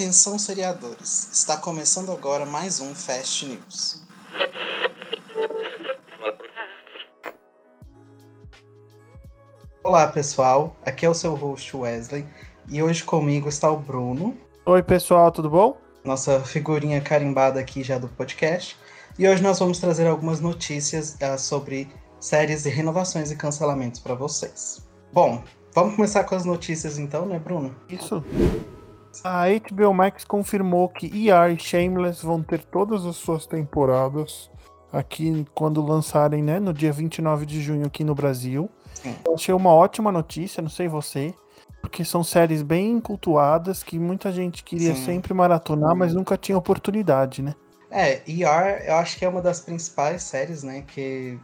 Atenção, seriadores. Está começando agora mais um Fast News. Olá, pessoal. Aqui é o seu host Wesley e hoje comigo está o Bruno. Oi, pessoal, tudo bom? Nossa figurinha carimbada aqui já do podcast. E hoje nós vamos trazer algumas notícias uh, sobre séries e renovações e cancelamentos para vocês. Bom, vamos começar com as notícias então, né, Bruno? Isso. A HBO Max confirmou que ER e Shameless vão ter todas as suas temporadas aqui quando lançarem, né, no dia 29 de junho aqui no Brasil. Sim. Eu achei uma ótima notícia, não sei você, porque são séries bem cultuadas que muita gente queria Sim. sempre maratonar, mas nunca tinha oportunidade, né? É, ER eu acho que é uma das principais séries, né, que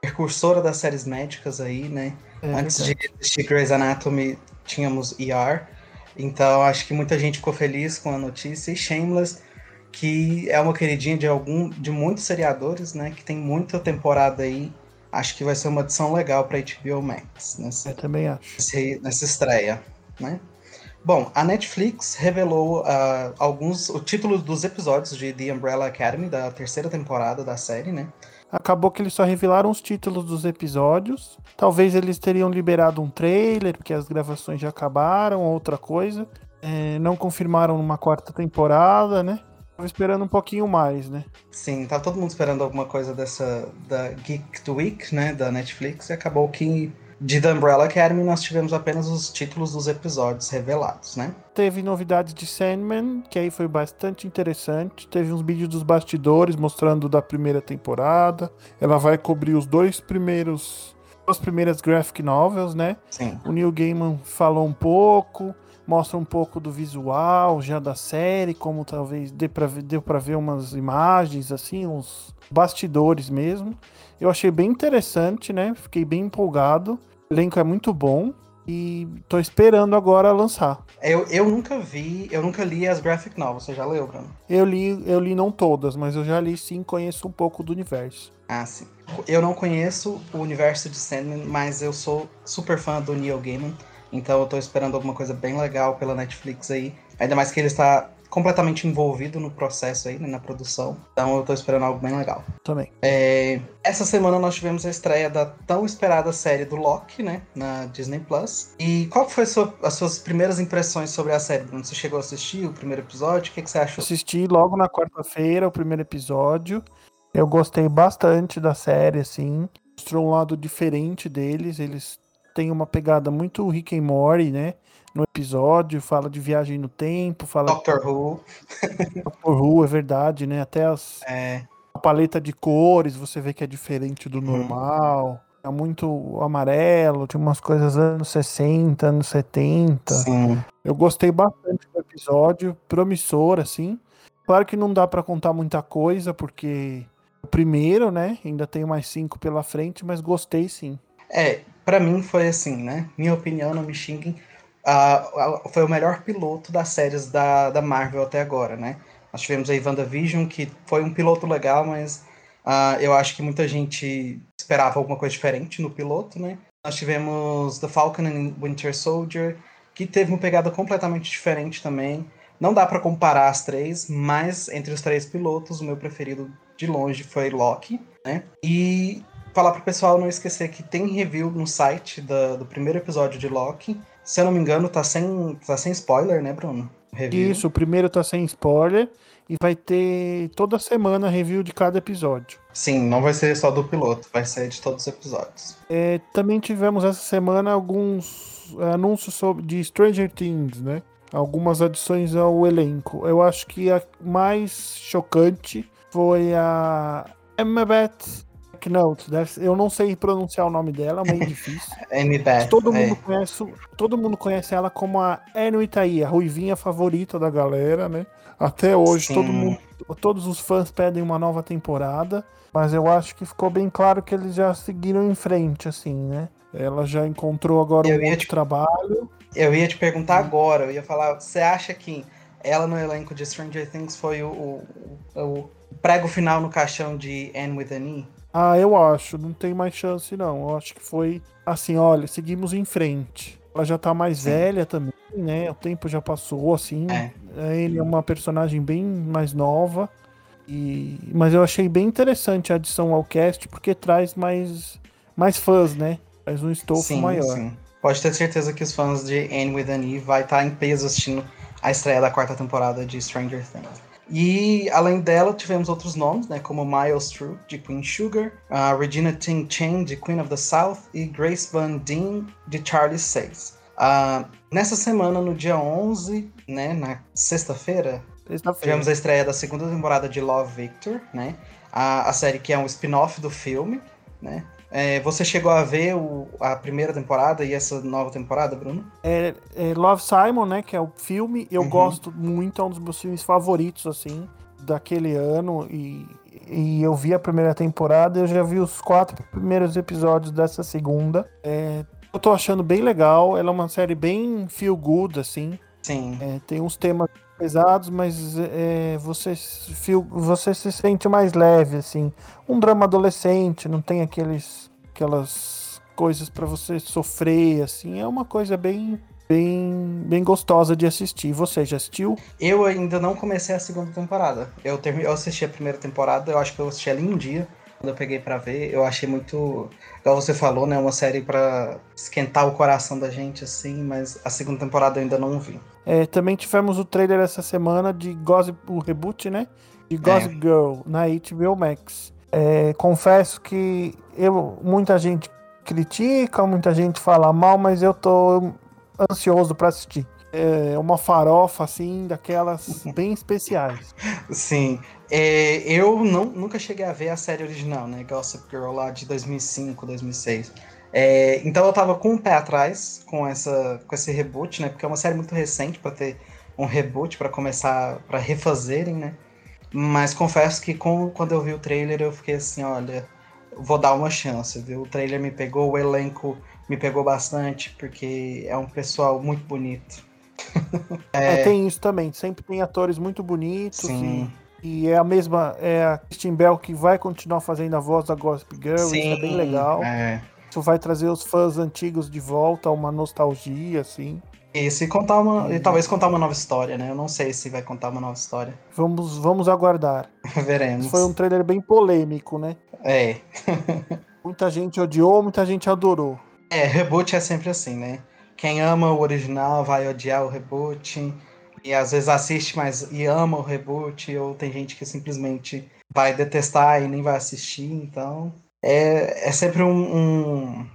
precursora das séries médicas aí, né? É Antes verdade. de assistir Grey's Anatomy, tínhamos ER. Então, acho que muita gente ficou feliz com a notícia. E Shameless, que é uma queridinha de algum de muitos seriadores, né? Que tem muita temporada aí. Acho que vai ser uma adição legal para HBO Max nessa, Eu também acho. nessa estreia, né? Bom, a Netflix revelou ah, alguns o título dos episódios de The Umbrella Academy da terceira temporada da série, né? Acabou que eles só revelaram os títulos dos episódios. Talvez eles teriam liberado um trailer, porque as gravações já acabaram, ou outra coisa. É, não confirmaram uma quarta temporada, né? Tava esperando um pouquinho mais, né? Sim, tá todo mundo esperando alguma coisa dessa da Geek Week, né, da Netflix, e acabou que de The Umbrella Academy nós tivemos apenas os títulos dos episódios revelados, né? Teve novidades de Sandman, que aí foi bastante interessante. Teve uns vídeos dos bastidores mostrando da primeira temporada. Ela vai cobrir os dois primeiros. As primeiras graphic novels, né? Sim. O Neil Gaiman falou um pouco, mostra um pouco do visual já da série, como talvez dê pra, deu pra ver umas imagens, assim, uns bastidores mesmo. Eu achei bem interessante, né? Fiquei bem empolgado. O elenco é muito bom e tô esperando agora lançar. Eu, eu nunca vi, eu nunca li as graphic novels, você já leu, Bruno? Eu li, eu li não todas, mas eu já li sim, conheço um pouco do universo. Ah, sim. Eu não conheço o universo de Sandman, mas eu sou super fã do Neil Gaiman, então eu tô esperando alguma coisa bem legal pela Netflix aí. Ainda mais que ele está completamente envolvido no processo aí, né, na produção. Então eu tô esperando algo bem legal. Também. É, essa semana nós tivemos a estreia da tão esperada série do Loki, né? Na Disney Plus. E qual foi a sua- as suas primeiras impressões sobre a série, Bruno? Você chegou a assistir o primeiro episódio? O que, que você achou? Assisti logo na quarta-feira o primeiro episódio. Eu gostei bastante da série, assim. Mostrou um lado diferente deles. Eles têm uma pegada muito Rick and Morty, né? No episódio, fala de viagem no tempo, fala Doctor Who. de Doctor Who, é verdade, né? Até as, É, a paleta de cores você vê que é diferente do Uhum. normal. É muito amarelo, tinha umas coisas anos 60, anos 70. sim. Eu gostei bastante do episódio, promissor, assim. Claro que não dá pra contar muita coisa, porque o primeiro, né? Ainda tem mais cinco pela frente, mas gostei sim. É, pra mim foi assim, né? Minha opinião, não me xinguem. ah, foi o melhor piloto das séries da, da Marvel até agora, né? Nós tivemos aí WandaVision, que foi um piloto legal, mas ah, eu acho que muita gente esperava alguma coisa diferente no piloto, né? Nós tivemos The Falcon and Winter Soldier, que teve uma pegada completamente diferente também. Não dá pra comparar as três, mas entre os três pilotos, o meu preferido de longe foi Loki, né? E falar pro pessoal não esquecer que tem review no site da- do primeiro episódio de Loki. Se eu não me engano, tá sem, tá sem spoiler, né, Bruno? Review. Isso, o primeiro tá sem spoiler e vai ter toda semana review de cada episódio. Sim, não vai ser só do piloto, vai ser de todos os episódios. É, também tivemos essa semana alguns anúncios sobre, de Stranger Things, né? Algumas adições ao elenco. Eu acho que a mais chocante foi a Emma Beth Ser- Eu não sei pronunciar o nome dela, é meio difícil. Todo, é. mundo conhece, todo mundo conhece ela como a Anne Itaí, a ruivinha favorita da galera, né? Até hoje, Sim. todo mundo, todos os fãs pedem uma nova temporada, mas eu acho que ficou bem claro que eles já seguiram em frente, assim, né? Ela já encontrou agora Eu um outro te- trabalho. Eu ia te perguntar agora, eu ia falar, você acha que ela no elenco de Stranger Things foi o, o, o prego final no caixão de Anne with an E? Ah, eu acho, não tem mais chance não. Eu acho que foi assim, olha, seguimos em frente. Ela já tá mais Sim. velha também, né? O tempo já passou, assim. É. Ele é uma personagem bem mais nova. E... Mas eu achei bem interessante a adição ao cast, porque traz mais, mais fãs, né? Faz um estofo sim, maior. Sim. Pode ter certeza que os fãs de Anne with an E vai estar tá em peso assistindo a estreia da quarta temporada de Stranger Things. E além dela, tivemos outros nomes, né, como Miles True, de Queen Sugar, uh, Regina Ting Chen, de Queen of the South, e Grace Van Dien, de Charlie Says. Uh, nessa semana, no dia 11, né, na sexta-feira, sexta tivemos a estreia da segunda temporada de Love Victor, né, a, a série que é um spin-off do filme, né, é, você chegou a ver o, a primeira temporada e essa nova temporada, Bruno? É, é Love Simon, né? Que é o filme. Eu uhum. gosto muito, é um dos meus filmes favoritos, assim, daquele ano. E, e eu vi a primeira temporada, eu já vi os quatro primeiros episódios dessa segunda. É, eu tô achando bem legal. Ela é uma série bem feel good, assim. Sim. É, tem uns temas pesados, mas é, você, você se sente mais leve, assim. Um drama adolescente, não tem aqueles, aquelas coisas para você sofrer, assim. É uma coisa bem, bem, bem gostosa de assistir. Você já assistiu? Eu ainda não comecei a segunda temporada. Eu, term... eu assisti a primeira temporada, eu acho que eu assisti ela em um dia quando eu peguei para ver, eu achei muito, igual você falou, né, uma série para esquentar o coração da gente assim, mas a segunda temporada eu ainda não vi. É, também tivemos o trailer essa semana de Gossip, o reboot, né, de Gossip é. Girl na HBO Max. É, confesso que eu, muita gente critica, muita gente fala mal, mas eu tô ansioso para assistir. É uma farofa assim, daquelas bem especiais. Sim, é, eu não, nunca cheguei a ver a série original, né? Gossip Girl lá de 2005, 2006. É, então eu tava com um pé atrás com, essa, com esse reboot, né? Porque é uma série muito recente para ter um reboot, para começar, para refazerem, né? Mas confesso que com, quando eu vi o trailer eu fiquei assim, olha, vou dar uma chance, viu? O trailer me pegou, o elenco me pegou bastante, porque é um pessoal muito bonito. é... é, tem isso também, sempre tem atores muito bonitos. Sim. E e é a mesma, é a Christine Bell que vai continuar fazendo a voz da Gossip Girl, Sim, isso é bem legal. É. Isso vai trazer os fãs antigos de volta, uma nostalgia, assim. E se contar uma. E talvez contar uma nova história, né? Eu não sei se vai contar uma nova história. Vamos, vamos aguardar. Veremos. Foi um trailer bem polêmico, né? É. muita gente odiou, muita gente adorou. É, reboot é sempre assim, né? Quem ama o original vai odiar o reboot e às vezes assiste, mas e ama o reboot, ou tem gente que simplesmente vai detestar e nem vai assistir, então é, é sempre um, um,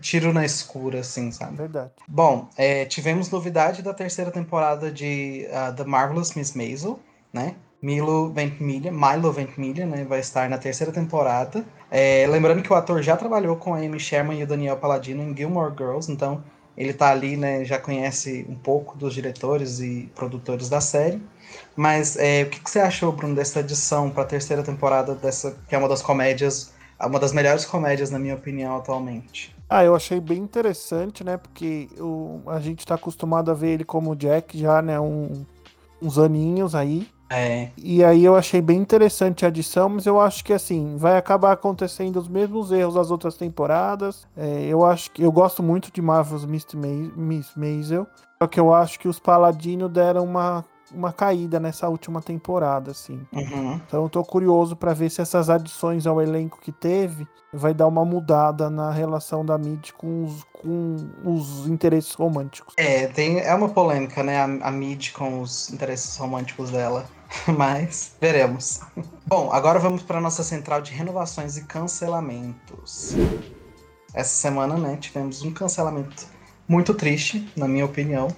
tiro na escura, assim, sabe? Verdade. Bom, é, tivemos novidade da terceira temporada de uh, The Marvelous Miss Maisel, né? Milo Ventimiglia, Milo Ventimiglia, né, vai estar na terceira temporada. É, lembrando que o ator já trabalhou com a Amy Sherman e o Daniel Palladino em Gilmore Girls, então ele tá ali, né, já conhece um pouco dos diretores e produtores da série. Mas é, o que, que, você achou, Bruno, dessa edição para a terceira temporada dessa, que é uma das comédias, uma das melhores comédias, na minha opinião, atualmente? Ah, eu achei bem interessante, né? Porque o, a gente está acostumado a ver ele como Jack já, né? Um, uns aninhos aí. É. E aí eu achei bem interessante a adição, mas eu acho que assim, vai acabar acontecendo os mesmos erros das outras temporadas. É, eu acho que eu gosto muito de Marvel's Miss Maisel, só que eu acho que os Paladino deram uma uma caída nessa última temporada, assim. Uhum. Então eu tô curioso para ver se essas adições ao elenco que teve vai dar uma mudada na relação da Mid com os, com os interesses românticos. É, tem, é uma polêmica, né, a, a Mid com os interesses românticos dela. Mas veremos. Bom, agora vamos para nossa central de renovações e cancelamentos. Essa semana, né, tivemos um cancelamento muito triste, na minha opinião,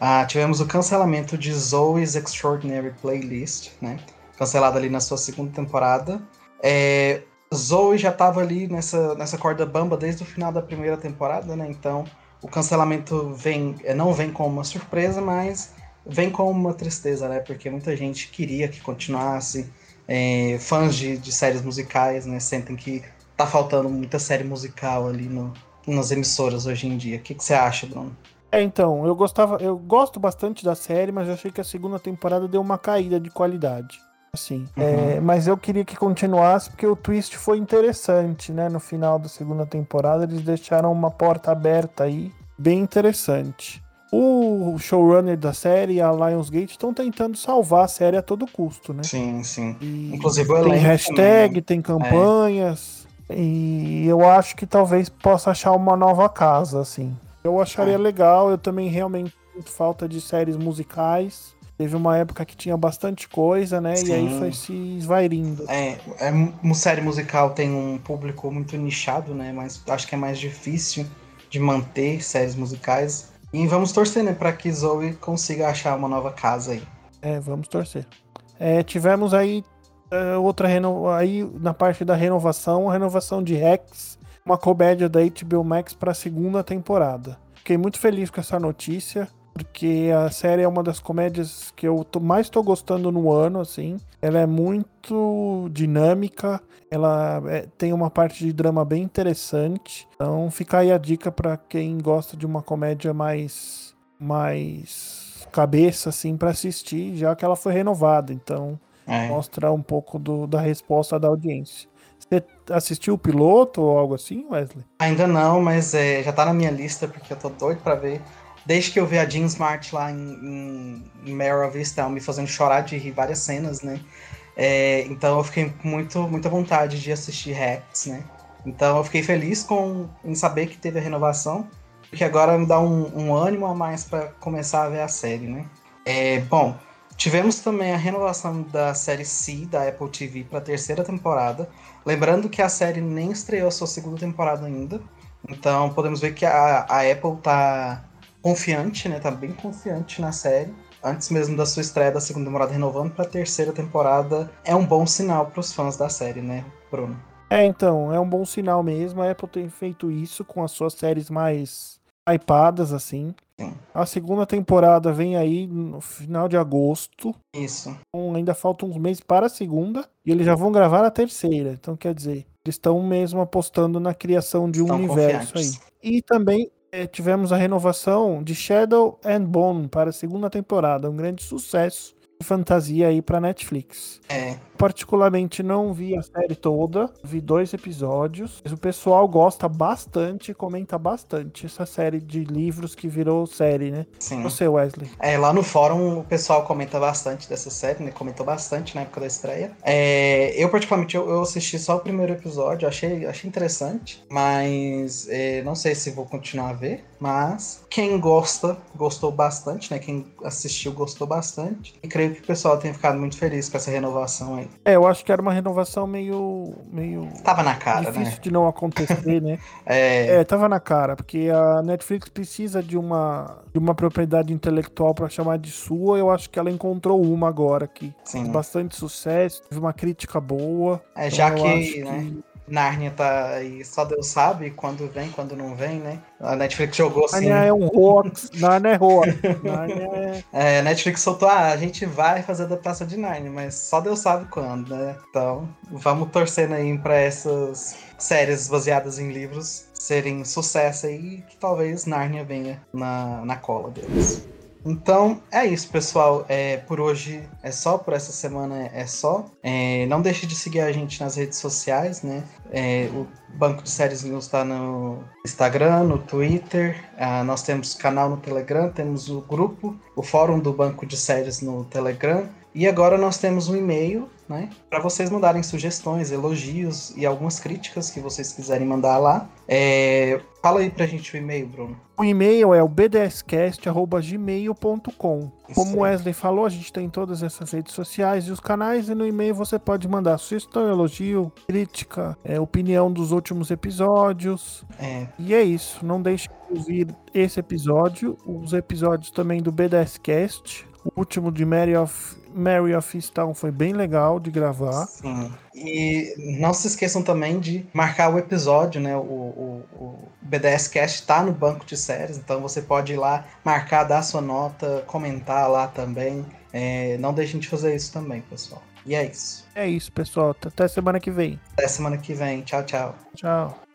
ah, tivemos o cancelamento de Zoe's Extraordinary Playlist, né? Cancelado ali na sua segunda temporada. É, Zoe já estava ali nessa, nessa corda bamba desde o final da primeira temporada, né? Então o cancelamento vem, é, não vem com uma surpresa, mas vem com uma tristeza, né? Porque muita gente queria que continuasse. É, fãs de, de séries musicais, né? Sentem que tá faltando muita série musical ali no, nas emissoras hoje em dia. O que, que você acha, Bruno? É, então, eu gostava, eu gosto bastante da série, mas eu achei que a segunda temporada deu uma caída de qualidade. Assim, uhum. é, mas eu queria que continuasse porque o twist foi interessante, né? No final da segunda temporada eles deixaram uma porta aberta aí bem interessante. O showrunner da série, a Lionsgate, estão tentando salvar a série a todo custo, né? Sim, sim. E Inclusive tem hashtag, também. tem campanhas. E eu acho que talvez possa achar uma nova casa, assim. Eu acharia É. legal, eu também realmente sinto falta de séries musicais. Teve uma época que tinha bastante coisa, né? E aí Sim. foi se esvairindo. É, é, uma série musical tem um público muito nichado, né? Mas acho que é mais difícil de manter séries musicais. E vamos torcer, né, para que Zoe consiga achar uma nova casa aí. É, vamos torcer. É, tivemos aí é, outra reno... aí na parte da renovação, a renovação de Rex, uma comédia da HBO Max para a segunda temporada. Fiquei muito feliz com essa notícia, porque a série é uma das comédias que eu tô- mais estou gostando no ano, assim. Ela é muito dinâmica, ela é, tem uma parte de drama bem interessante. Então fica aí a dica para quem gosta de uma comédia mais mais cabeça assim para assistir, já que ela foi renovada. Então É. mostra um pouco do- da resposta da audiência. Você assistiu o piloto ou algo assim, Wesley? Ainda não, mas é, já tá na minha lista, porque eu tô doido pra ver. Desde que eu vi a Jean Smart lá em, em, Mare Easttown me fazendo chorar de rir várias cenas, né? É, então eu fiquei com muito, muita vontade de assistir Rex, né? Então eu fiquei feliz com, em saber que teve a renovação, porque agora me dá um, um ânimo a mais pra começar a ver a série, né? É, bom, tivemos também a renovação da série C da Apple TV para a terceira temporada. Lembrando que a série nem estreou a sua segunda temporada ainda. Então podemos ver que a, a Apple tá confiante, né? Tá bem confiante na série. Antes mesmo da sua estreia da segunda temporada, renovando para a terceira temporada. É um bom sinal para os fãs da série, né, Bruno? É, então, é um bom sinal mesmo. A Apple tem feito isso com as suas séries mais hypadas, assim. Sim. A segunda temporada vem aí no final de agosto. Isso. Então, ainda faltam uns meses para a segunda. E eles já vão gravar a terceira. Então, quer dizer, eles estão mesmo apostando na criação de um Estão universo confiantes. aí. E também eh, tivemos a renovação de Shadow and Bone para a segunda temporada. Um grande sucesso de fantasia aí para Netflix. É, Particularmente não vi a série toda, vi dois episódios, mas o pessoal gosta bastante, comenta bastante essa série de livros que virou série, né? sim. Você, Wesley. É, lá no fórum o pessoal comenta bastante dessa série, né? Comentou bastante na época da estreia. É, eu, particularmente, eu, eu assisti só o primeiro episódio, achei, achei interessante, mas é, não sei se vou continuar a ver. Mas quem gosta, gostou bastante, né? Quem assistiu gostou bastante. E creio que o pessoal tenha ficado muito feliz com essa renovação aí. É, eu acho que era uma renovação meio. meio Tava na cara, difícil né? de não acontecer, né? É, É, tava na cara, porque a Netflix precisa de uma, de uma propriedade intelectual pra chamar de sua. Eu acho que ela encontrou uma agora que sim. bastante sucesso, teve uma crítica boa. É, Então já que, né, Narnia tá aí, só Deus sabe quando vem, quando não vem, né? A Netflix jogou assim. Narnia é um hoax, Narnia é hoax. Narnia é... É, Netflix soltou, ah, a gente vai fazer adaptação de Narnia, mas só Deus sabe quando, né? Então, vamos torcendo aí pra essas séries baseadas em livros serem sucesso aí e que talvez Narnia venha na, na cola deles. Então, é isso, pessoal. É, por hoje é só, por essa semana é só. É, não deixe de seguir a gente nas redes sociais, né? É, o Banco de Séries News está no Instagram, no Twitter. ah, nós temos canal no Telegram, temos o grupo, o fórum do Banco de Séries no Telegram. E agora nós temos um e-mail, né? Para vocês mandarem sugestões, elogios e algumas críticas que vocês quiserem mandar lá. É, fala aí pra gente o e-mail, Bruno. O e-mail é o bdscast.gmail.com. Como. Wesley falou, a gente tem todas essas redes sociais e os canais, e no e-mail você pode mandar sugestão, elogio, crítica, é, opinião dos últimos episódios. É, E é isso. Não deixe de ouvir esse episódio, os episódios também do BDScast. O último de Mary of, Mary of Easttown foi bem legal de gravar. Sim. E não se esqueçam também de marcar o episódio, né? O, o, o BDS Cast tá no banco de séries, então você pode ir lá, marcar, dar sua nota, comentar lá também. É, não deixem de fazer isso também, pessoal. E é isso. É isso, pessoal. Até semana que vem. Até semana que vem. Tchau, tchau. Tchau.